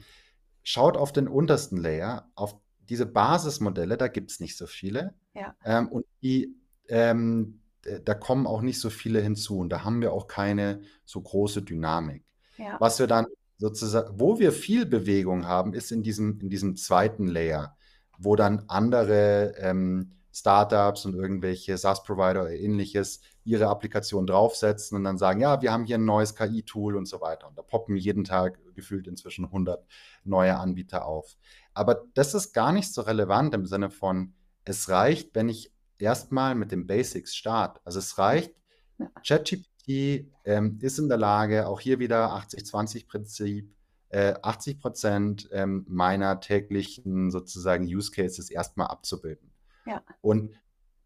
schaut auf den untersten Layer, auf diese Basismodelle, da gibt es nicht so viele. ja, Ähm, und die, ähm, äh, da kommen auch nicht so viele hinzu und da haben wir auch keine so große Dynamik. Ja. Was wir dann sozusagen, wo wir viel Bewegung haben, ist in diesem, in diesem zweiten Layer, wo dann andere ähm, Startups und irgendwelche SaaS-Provider oder ähnliches ihre Applikation draufsetzen und dann sagen, ja, wir haben hier ein neues KI-Tool und so weiter. Und da poppen jeden Tag gefühlt inzwischen 100 neue Anbieter auf. Aber das ist gar nicht so relevant im Sinne von, es reicht, wenn ich erstmal mit den Basics starte. Also es reicht, ja. ChatGPT ähm, ist in der Lage, auch hier wieder 80-20-Prinzip, äh, 80 Prozent ähm, meiner täglichen sozusagen Use Cases erstmal abzubilden. Ja. Und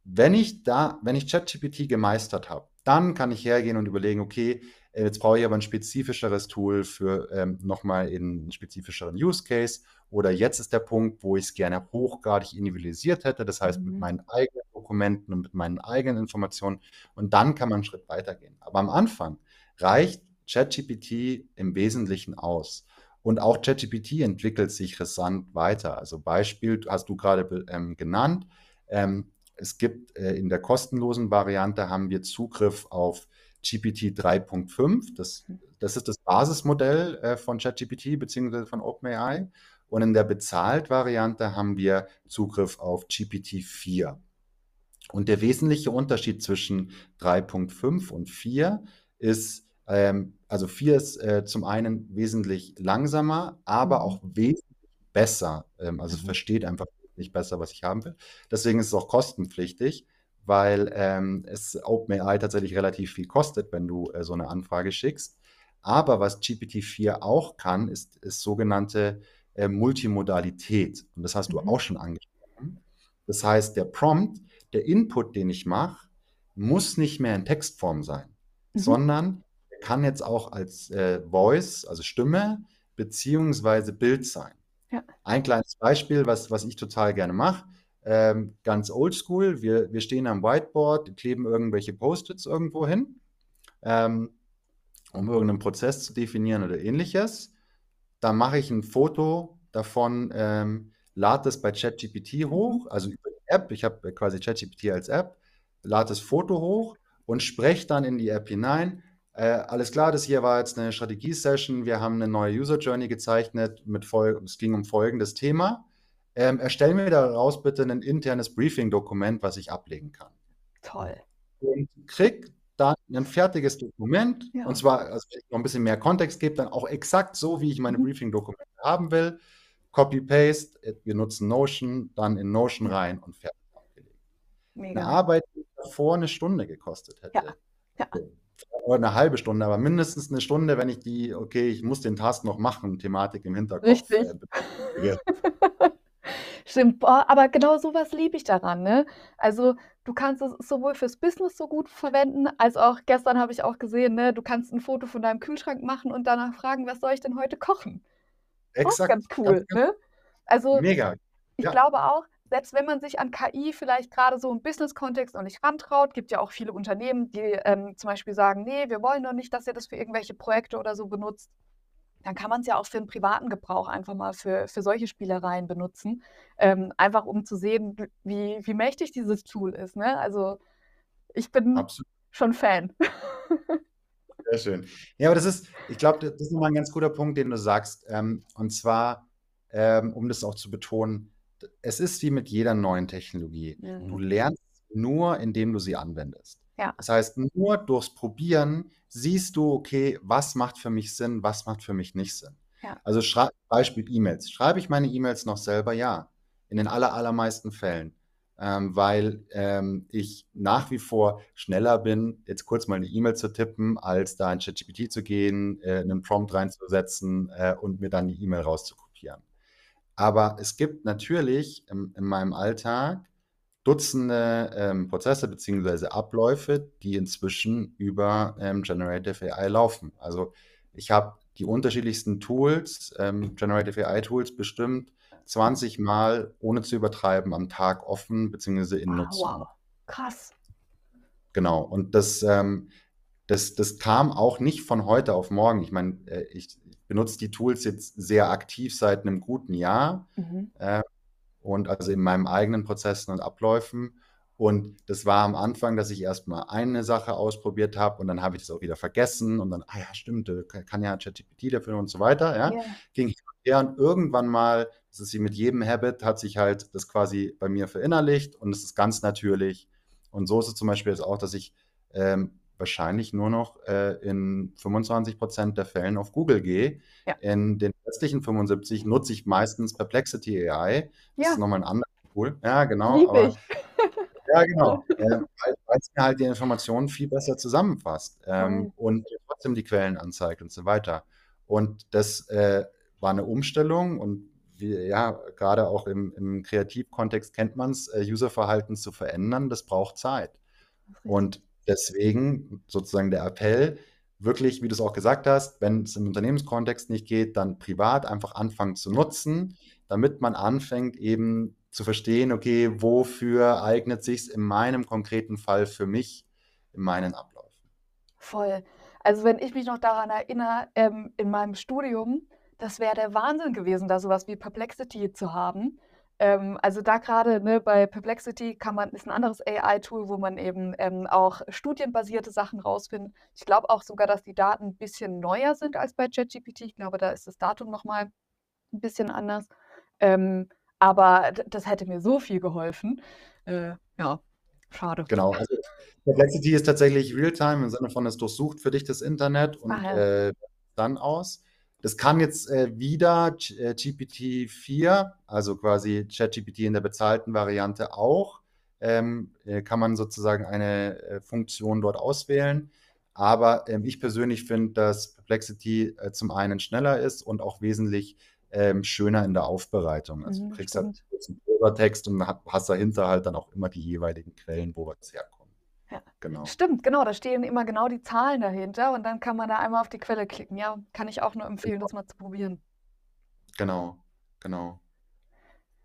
wenn ich da, wenn ich ChatGPT gemeistert habe, dann kann ich hergehen und überlegen, okay, jetzt brauche ich aber ein spezifischeres Tool für ähm, nochmal in einen spezifischeren Use Case. Oder jetzt ist der Punkt, wo ich es gerne hochgradig individualisiert hätte, das heißt mhm. mit meinen eigenen Dokumenten und mit meinen eigenen Informationen. Und dann kann man einen Schritt weitergehen. Aber am Anfang reicht ChatGPT im Wesentlichen aus. Und auch ChatGPT entwickelt sich rasant weiter. Also Beispiel hast du gerade ähm, genannt. Ähm, es gibt äh, in der kostenlosen Variante haben wir Zugriff auf GPT 3.5. Das, das ist das Basismodell äh, von ChatGPT bzw. von OpenAI. Und in der bezahlt-Variante haben wir Zugriff auf GPT 4. Und der wesentliche Unterschied zwischen 3.5 und 4 ist, ähm, also 4 ist äh, zum einen wesentlich langsamer, aber mhm. auch wesentlich besser. Ähm, also mhm. versteht einfach nicht besser, was ich haben will. Deswegen ist es auch kostenpflichtig, weil ähm, es OpenAI tatsächlich relativ viel kostet, wenn du äh, so eine Anfrage schickst. Aber was GPT-4 auch kann, ist, ist sogenannte äh, Multimodalität. Und das hast du mhm. auch schon angesprochen. Das heißt, der Prompt, der Input, den ich mache, muss nicht mehr in Textform sein, mhm. sondern kann jetzt auch als äh, Voice, also Stimme, beziehungsweise Bild sein. Ja. Ein kleines Beispiel, was, was ich total gerne mache, ähm, ganz oldschool. Wir, wir stehen am Whiteboard, kleben irgendwelche Post-its irgendwo hin, ähm, um irgendeinen Prozess zu definieren oder ähnliches. Dann mache ich ein Foto davon, ähm, lade das bei ChatGPT hoch, also über die App. Ich habe quasi ChatGPT als App, lade das Foto hoch und spreche dann in die App hinein äh, alles klar, das hier war jetzt eine Strategie-Session. Wir haben eine neue User Journey gezeichnet. Mit es ging um folgendes Thema. Ähm, erstell mir daraus bitte ein internes Briefing-Dokument, was ich ablegen kann. Toll. Und krieg dann ein fertiges Dokument. Ja. Und zwar, also wenn ich noch ein bisschen mehr Kontext gebe, dann auch exakt so, wie ich meine mhm. Briefing-Dokumente haben will. Copy-Paste, wir nutzen Notion, dann in Notion rein und fertig abgelegt. Mega. Eine Arbeit, die davor eine Stunde gekostet hätte. Ja. Ja oder eine halbe Stunde, aber mindestens eine Stunde, wenn ich die, okay, ich muss den Task noch machen, Thematik im Hinterkopf. Richtig. Äh, Stimmt, boah, aber genau sowas liebe ich daran, ne? Also, du kannst es sowohl fürs Business so gut verwenden, als auch gestern habe ich auch gesehen, ne, du kannst ein Foto von deinem Kühlschrank machen und danach fragen: „Was soll ich denn heute kochen?“ Auch Exakt, ganz cool, ganz ne? Also, Mega, ich ja. glaube auch selbst wenn man sich an KI vielleicht gerade so im Business-Kontext noch nicht rantraut, gibt ja auch viele Unternehmen, die ähm, zum Beispiel sagen, nee, wir wollen doch nicht, dass ihr das für irgendwelche Projekte oder so benutzt. Dann kann man es ja auch für einen privaten Gebrauch einfach mal für, für solche Spielereien benutzen. Ähm, einfach um zu sehen, wie, wie mächtig dieses Tool ist. Ne? Also ich bin Absolut. schon Fan. Sehr schön. Ja, aber das ist, ich glaube, das ist nochmal ein ganz guter Punkt, den du sagst. Ähm, und zwar, ähm, um das auch zu betonen, es ist wie mit jeder neuen Technologie. Mhm. Du lernst nur, indem du sie anwendest. Ja. Das heißt, nur durchs Probieren siehst du, okay, was macht für mich Sinn, was macht für mich nicht Sinn. Ja. Also Beispiel E-Mails. Schreibe ich meine E-Mails noch selber? Ja, in den aller, allermeisten Fällen. Ähm, weil ähm, ich nach wie vor schneller bin, jetzt kurz mal eine E-Mail zu tippen, als da in ChatGPT zu gehen, äh, einen Prompt reinzusetzen äh, und mir dann die E-Mail rauszukopieren. Aber es gibt natürlich in, in meinem Alltag Dutzende ähm, Prozesse bzw. Abläufe, die inzwischen über ähm, Generative AI laufen. Also ich habe die unterschiedlichsten Tools, ähm, Generative AI Tools bestimmt 20 Mal, ohne zu übertreiben, am Tag offen bzw. in wow, Nutzung. Wow, krass. Genau, und das, ähm, das, das kam auch nicht von heute auf morgen. Ich meine, äh, ich, benutze die Tools jetzt sehr aktiv seit einem guten Jahr mhm. äh, und also in meinen eigenen Prozessen und Abläufen. Und das war am Anfang, dass ich erst mal eine Sache ausprobiert habe und dann habe ich das auch wieder vergessen und dann, ah ja, stimmt, äh, kann ja ChatGPT dafür und so weiter, ja. Ja. Ging hin und her und irgendwann mal, das ist wie mit jedem Habit, hat sich halt das quasi bei mir verinnerlicht und es ist ganz natürlich. Und so ist es zum Beispiel jetzt auch, dass ich ähm, wahrscheinlich nur noch äh, in 25 Prozent der Fällen auf Google gehe. Ja. In den restlichen 75 nutze ich meistens Perplexity AI. Das Ja. ist nochmal ein anderes Tool. Ja, genau. Aber ja, genau. Ähm, weil es mir halt die Informationen viel besser zusammenfasst ähm, Voll. und trotzdem die Quellen anzeigt und so weiter. Und das äh, war eine Umstellung und wir, ja, gerade auch im, im Kreativkontext kennt man es, äh, Userverhalten zu verändern, das braucht Zeit. Und deswegen sozusagen der Appell, wirklich, wie du es auch gesagt hast, wenn es im Unternehmenskontext nicht geht, dann privat einfach anfangen zu nutzen, damit man anfängt eben zu verstehen, okay, wofür eignet sich in meinem konkreten Fall für mich in meinen Abläufen. Voll. Also, wenn ich mich noch daran erinnere, ähm, in meinem Studium, das wäre der Wahnsinn gewesen, da sowas wie Perplexity zu haben. Ähm, also, da gerade ne, bei Perplexity kann man ist ein anderes AI-Tool, wo man eben, ähm, auch studienbasierte Sachen rausfindet. Ich glaube auch sogar, dass die Daten 'n bisschen neuer sind als bei ChatGPT. Ich glaube, da ist das Datum noch mal 'n bisschen anders. Ähm, aber das hätte mir so viel geholfen. Äh, ja, schade. Genau, also Perplexity ist tatsächlich Realtime im Sinne von, es durchsucht für dich das Internet und Ah ja. äh, dann aus. Das kann jetzt äh, wieder Ch- äh, GPT-4, also quasi ChatGPT in der bezahlten Variante auch, ähm, äh, kann man sozusagen eine äh, Funktion dort auswählen. Aber ähm, ich persönlich finde, dass Perplexity äh, zum einen schneller ist und auch wesentlich ähm, schöner in der Aufbereitung. Also du Mhm, kriegst halt stimmt. kurz einen Prosatext und ha- hast dahinter halt dann auch immer die jeweiligen Quellen, wo was herkommt. Ja. Genau. Stimmt, genau, da stehen immer genau die Zahlen dahinter und dann kann man da einmal auf die Quelle klicken. Ja, kann ich auch nur empfehlen, das mal zu probieren. Genau, genau.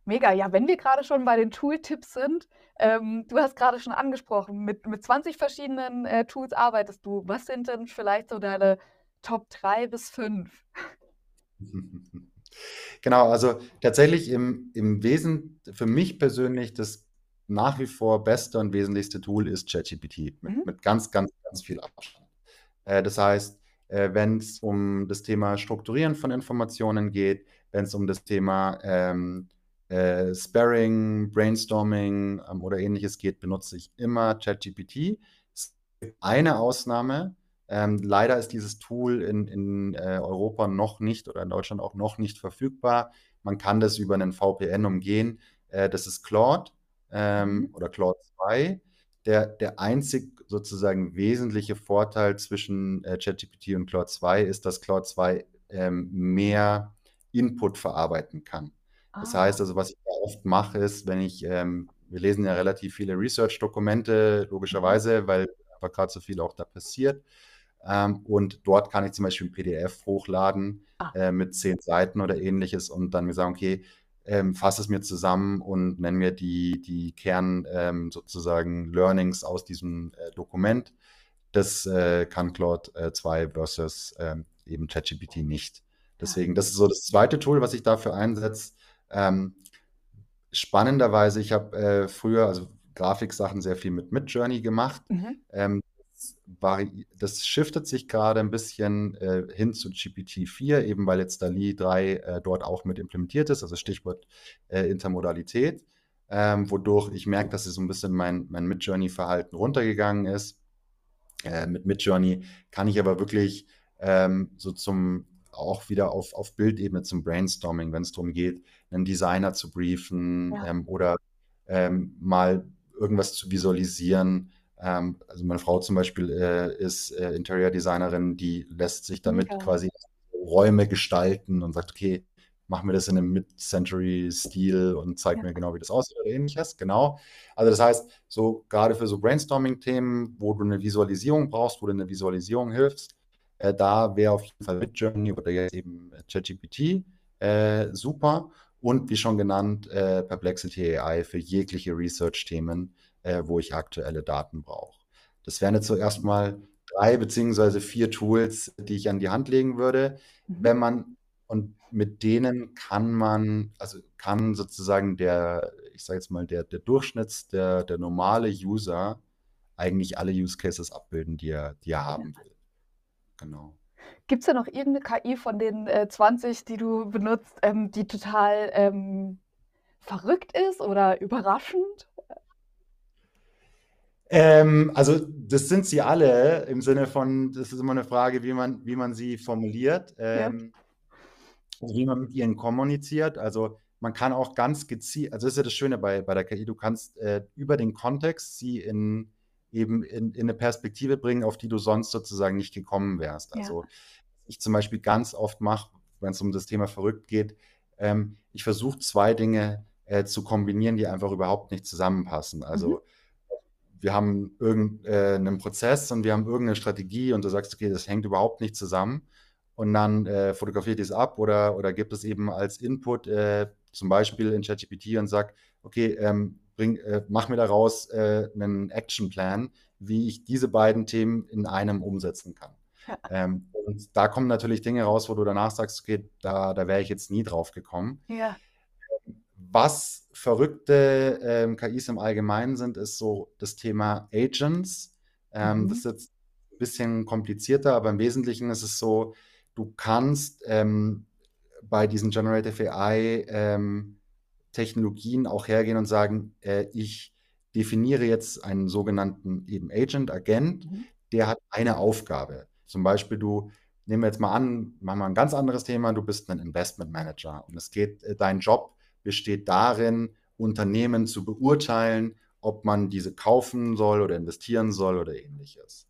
Mega, ja, wenn wir gerade schon bei den Tooltips sind, ähm, du hast gerade schon angesprochen, mit mit 20 verschiedenen, äh, Tools arbeitest du. Was sind denn vielleicht so deine Top 3 bis 5? Genau, also tatsächlich im, im Wesen, für mich persönlich, das nach wie vor beste und wesentlichste Tool ist ChatGPT mit, Mhm. mit ganz, ganz, ganz viel Abstand. Äh, das heißt, äh, wenn es um das Thema Strukturieren von Informationen geht, wenn es um das Thema ähm, äh, Sparring, Brainstorming ähm, oder ähnliches geht, benutze ich immer ChatGPT. Es gibt eine Ausnahme. Ähm, leider ist dieses Tool in, in äh, Europa noch nicht oder in Deutschland auch noch nicht verfügbar. Man kann das über einen VPN umgehen. Äh, das ist Claude ähm, Mhm. oder Claude 2. Der, der einzig sozusagen wesentliche Vorteil zwischen äh, ChatGPT und Claude 2 ist, dass Claude 2 ähm, mehr Input verarbeiten kann. Das Ah. heißt also, was ich da oft mache, ist, wenn ich, ähm, wir lesen ja relativ viele Research-Dokumente, Mhm. logischerweise, weil einfach gerade so viel auch da passiert. Ähm, und dort kann ich zum Beispiel ein PDF hochladen Ah. äh, mit zehn Seiten oder ähnliches und dann mir sagen, okay, ähm, fasse es mir zusammen und nenne mir die, die Kern ähm, sozusagen Learnings aus diesem äh, Dokument. Das äh, kann Claude äh, 2 versus ähm, eben ChatGPT nicht. Ja. Deswegen, das ist so das zweite Tool, was ich dafür einsetze. Ähm, spannenderweise, ich habe äh, früher, also Grafiksachen sehr viel mit Midjourney gemacht. Mhm. Das shiftet sich gerade ein bisschen äh, hin zu GPT-4, eben weil jetzt DALI 3 äh, dort auch mit implementiert ist, also Stichwort äh, Intermodalität, ähm, wodurch ich merke, dass so ein bisschen mein, mein Midjourney-Verhalten runtergegangen ist. Äh, mit Midjourney kann ich aber wirklich ähm, so zum auch wieder auf, auf Bildebene zum Brainstorming, wenn es darum geht, einen Designer zu briefen Ja. ähm, oder ähm, mal irgendwas zu visualisieren. Ähm, also meine Frau zum Beispiel äh, ist äh, Interior Designerin, die lässt sich damit Mega. quasi Räume gestalten und sagt, okay, mach mir das in einem Mid-Century-Stil und zeig Ja. mir genau, wie das aussieht oder ähnliches. Genau. Also das heißt, so gerade für so Brainstorming-Themen, wo du eine Visualisierung brauchst, wo du eine Visualisierung hilfst, äh, da wäre auf jeden Fall Midjourney oder jetzt eben ChatGPT äh, super. Und wie schon genannt, äh, Perplexity AI für jegliche Research-Themen, äh, wo ich aktuelle Daten brauche. Das wären jetzt so erstmal drei beziehungsweise vier Tools, die ich an die Hand legen würde. Mhm. Wenn man, und mit denen kann man, also kann sozusagen der ich sage jetzt mal, der, der Durchschnitts, der, der normale User eigentlich alle Use Cases abbilden, die er, die er haben will. Genau. Gibt es da noch irgendeine KI von den äh, 20, die du benutzt, ähm, die total ähm, verrückt ist oder überraschend? Ähm, also das sind sie alle im Sinne von, das ist immer eine Frage, wie man, wie man sie formuliert, ähm, ja. wie man mit ihnen kommuniziert. Also man kann auch ganz gezielt, also das ist ja das Schöne bei, bei der KI, du kannst äh, über den Kontext sie in eben in, in, eine Perspektive bringen, auf die du sonst sozusagen nicht gekommen wärst. Also ja. ich zum Beispiel ganz oft mache, wenn es um das Thema verrückt geht, ähm, ich versuche zwei Dinge äh, zu kombinieren, die einfach überhaupt nicht zusammenpassen. Also mhm wir haben irgendeinen äh, Prozess und wir haben irgendeine Strategie und du sagst, okay, das hängt überhaupt nicht zusammen und dann äh, fotografiert es ab oder, oder gibt es eben als Input äh, zum Beispiel in ChatGPT und sagt, okay, ähm, bring, äh, mach mir daraus äh, einen Actionplan, wie ich diese beiden Themen in einem umsetzen kann. Ja. Ähm, und da kommen natürlich Dinge raus, wo du danach sagst, okay, da, da wäre ich jetzt nie drauf gekommen. Ja. Was verrückte ähm, KIs im Allgemeinen sind, ist so das Thema Agents. Ähm, mhm. Das ist jetzt ein bisschen komplizierter, aber im Wesentlichen ist es so, du kannst ähm, bei diesen Generative AI ähm, auch hergehen und sagen, äh, ich definiere jetzt einen sogenannten eben Agent, Agent, mhm. der hat eine Aufgabe. Zum Beispiel du, nehmen wir jetzt mal an, machen wir ein ganz anderes Thema, du bist ein Investment Manager und es geht, äh, dein Job besteht darin, Unternehmen zu beurteilen, ob man diese kaufen soll oder investieren soll oder ähnliches.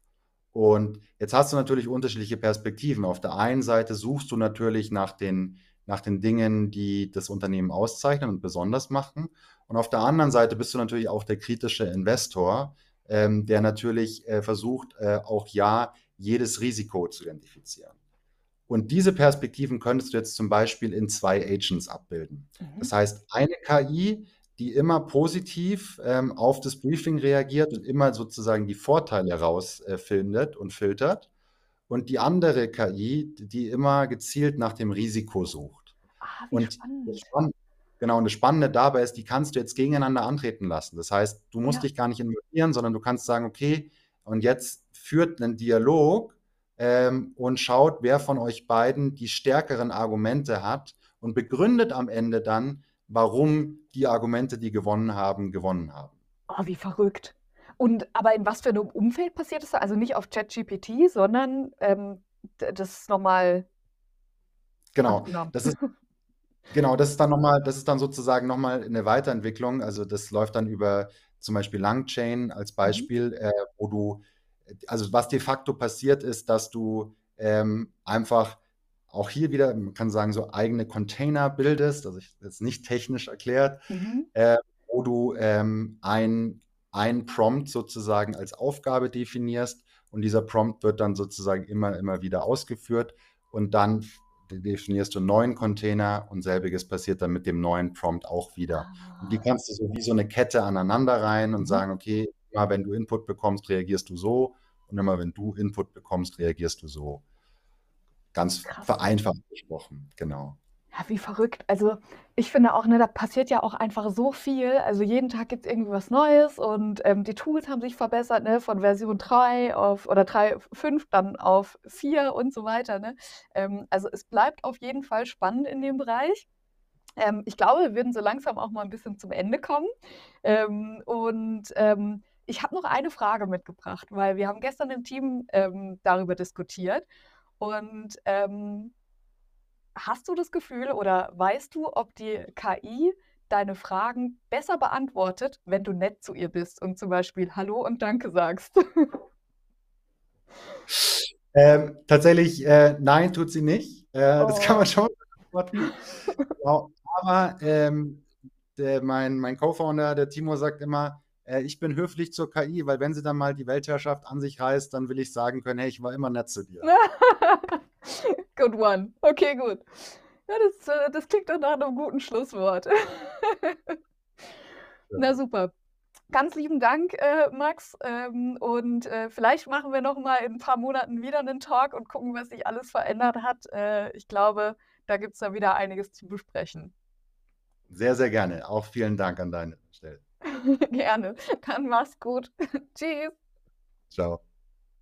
Und jetzt hast du natürlich unterschiedliche Perspektiven. Auf der einen Seite suchst du natürlich nach den, nach den Dingen, die das Unternehmen auszeichnen und besonders machen. Und auf der anderen Seite bist du natürlich auch der kritische Investor, ähm, der natürlich äh, versucht, äh, auch ja jedes Risiko zu identifizieren. Und diese Perspektiven könntest du jetzt zum Beispiel in zwei Agents abbilden. Mhm. Das heißt, eine KI, die immer positiv ähm, auf das Briefing reagiert und immer sozusagen die Vorteile rausfindet äh, und filtert. Und die andere KI, die immer gezielt nach dem Risiko sucht. Ah, wie und spannend. spannend. Genau, und das Spannende dabei ist, die kannst du jetzt gegeneinander antreten lassen. Das heißt, du musst ja. dich gar nicht involvieren, sondern du kannst sagen, okay, und jetzt führt einen Dialog ähm, und schaut, wer von euch beiden die stärkeren Argumente hat und begründet am Ende dann, warum die Argumente, die gewonnen haben, gewonnen haben. Oh, wie verrückt. Und aber in was für einem Umfeld passiert das? Also nicht auf ChatGPT, sondern ähm, das ist nochmal. Genau, das ist, genau, das ist dann nochmal, das ist dann sozusagen nochmal eine Weiterentwicklung. Also das läuft dann über zum Beispiel Langchain als mhm. Beispiel, mhm. äh, wo du also was de facto passiert ist, dass du ähm, einfach auch hier wieder, man kann sagen, so eigene Container bildest, also ich, jetzt nicht technisch erklärt, mhm. äh, wo du ähm, ein, ein Prompt sozusagen als Aufgabe definierst und dieser Prompt wird dann sozusagen immer, immer wieder ausgeführt und dann definierst du einen neuen Container und selbiges passiert dann mit dem neuen Prompt auch wieder. Und die ah. kannst du so wie so eine Kette aneinander rein und mhm. sagen, okay, immer wenn du Input bekommst, reagierst du so und immer wenn du Input bekommst, reagierst du so. Ganz Krass. vereinfacht gesprochen, genau. Ja, wie verrückt. Also ich finde auch, ne, da passiert ja auch einfach so viel. Also jeden Tag gibt es irgendwie was Neues und ähm, die Tools haben sich verbessert, ne, von Version 3 auf oder 3.5 dann auf 4 und so weiter. Ne? Ähm, also es bleibt auf jeden Fall spannend in dem Bereich. Ähm, ich glaube, wir würden so langsam auch mal ein bisschen zum Ende kommen. Ähm, und ähm, ich habe noch eine Frage mitgebracht, weil wir haben gestern im Team ähm, darüber diskutiert. Und ähm, hast du das Gefühl oder weißt du, ob die KI deine Fragen besser beantwortet, wenn du nett zu ihr bist und zum Beispiel Hallo und Danke sagst? Ähm, tatsächlich, äh, nein, tut sie nicht. Äh, oh. Das kann man oh. schon beantworten. genau. Aber ähm, der, mein, mein Co-Founder, der Timo, sagt immer, äh, ich bin höflich zur KI, weil wenn sie dann mal die Weltherrschaft an sich reißt, dann will ich sagen können, hey, ich war immer nett zu dir. good one. Okay, gut. Ja, das, äh, das klingt doch nach einem guten Schlusswort. ja. Na super. Ganz lieben Dank, äh, Max. Ähm, und äh, vielleicht machen wir noch mal in ein paar Monaten wieder einen Talk und gucken, was sich alles verändert hat. Äh, ich glaube, da gibt es da wieder einiges zu besprechen. Sehr, sehr gerne. Auch vielen Dank an deine Stelle. Gerne. Dann mach's gut. Tschüss. Ciao.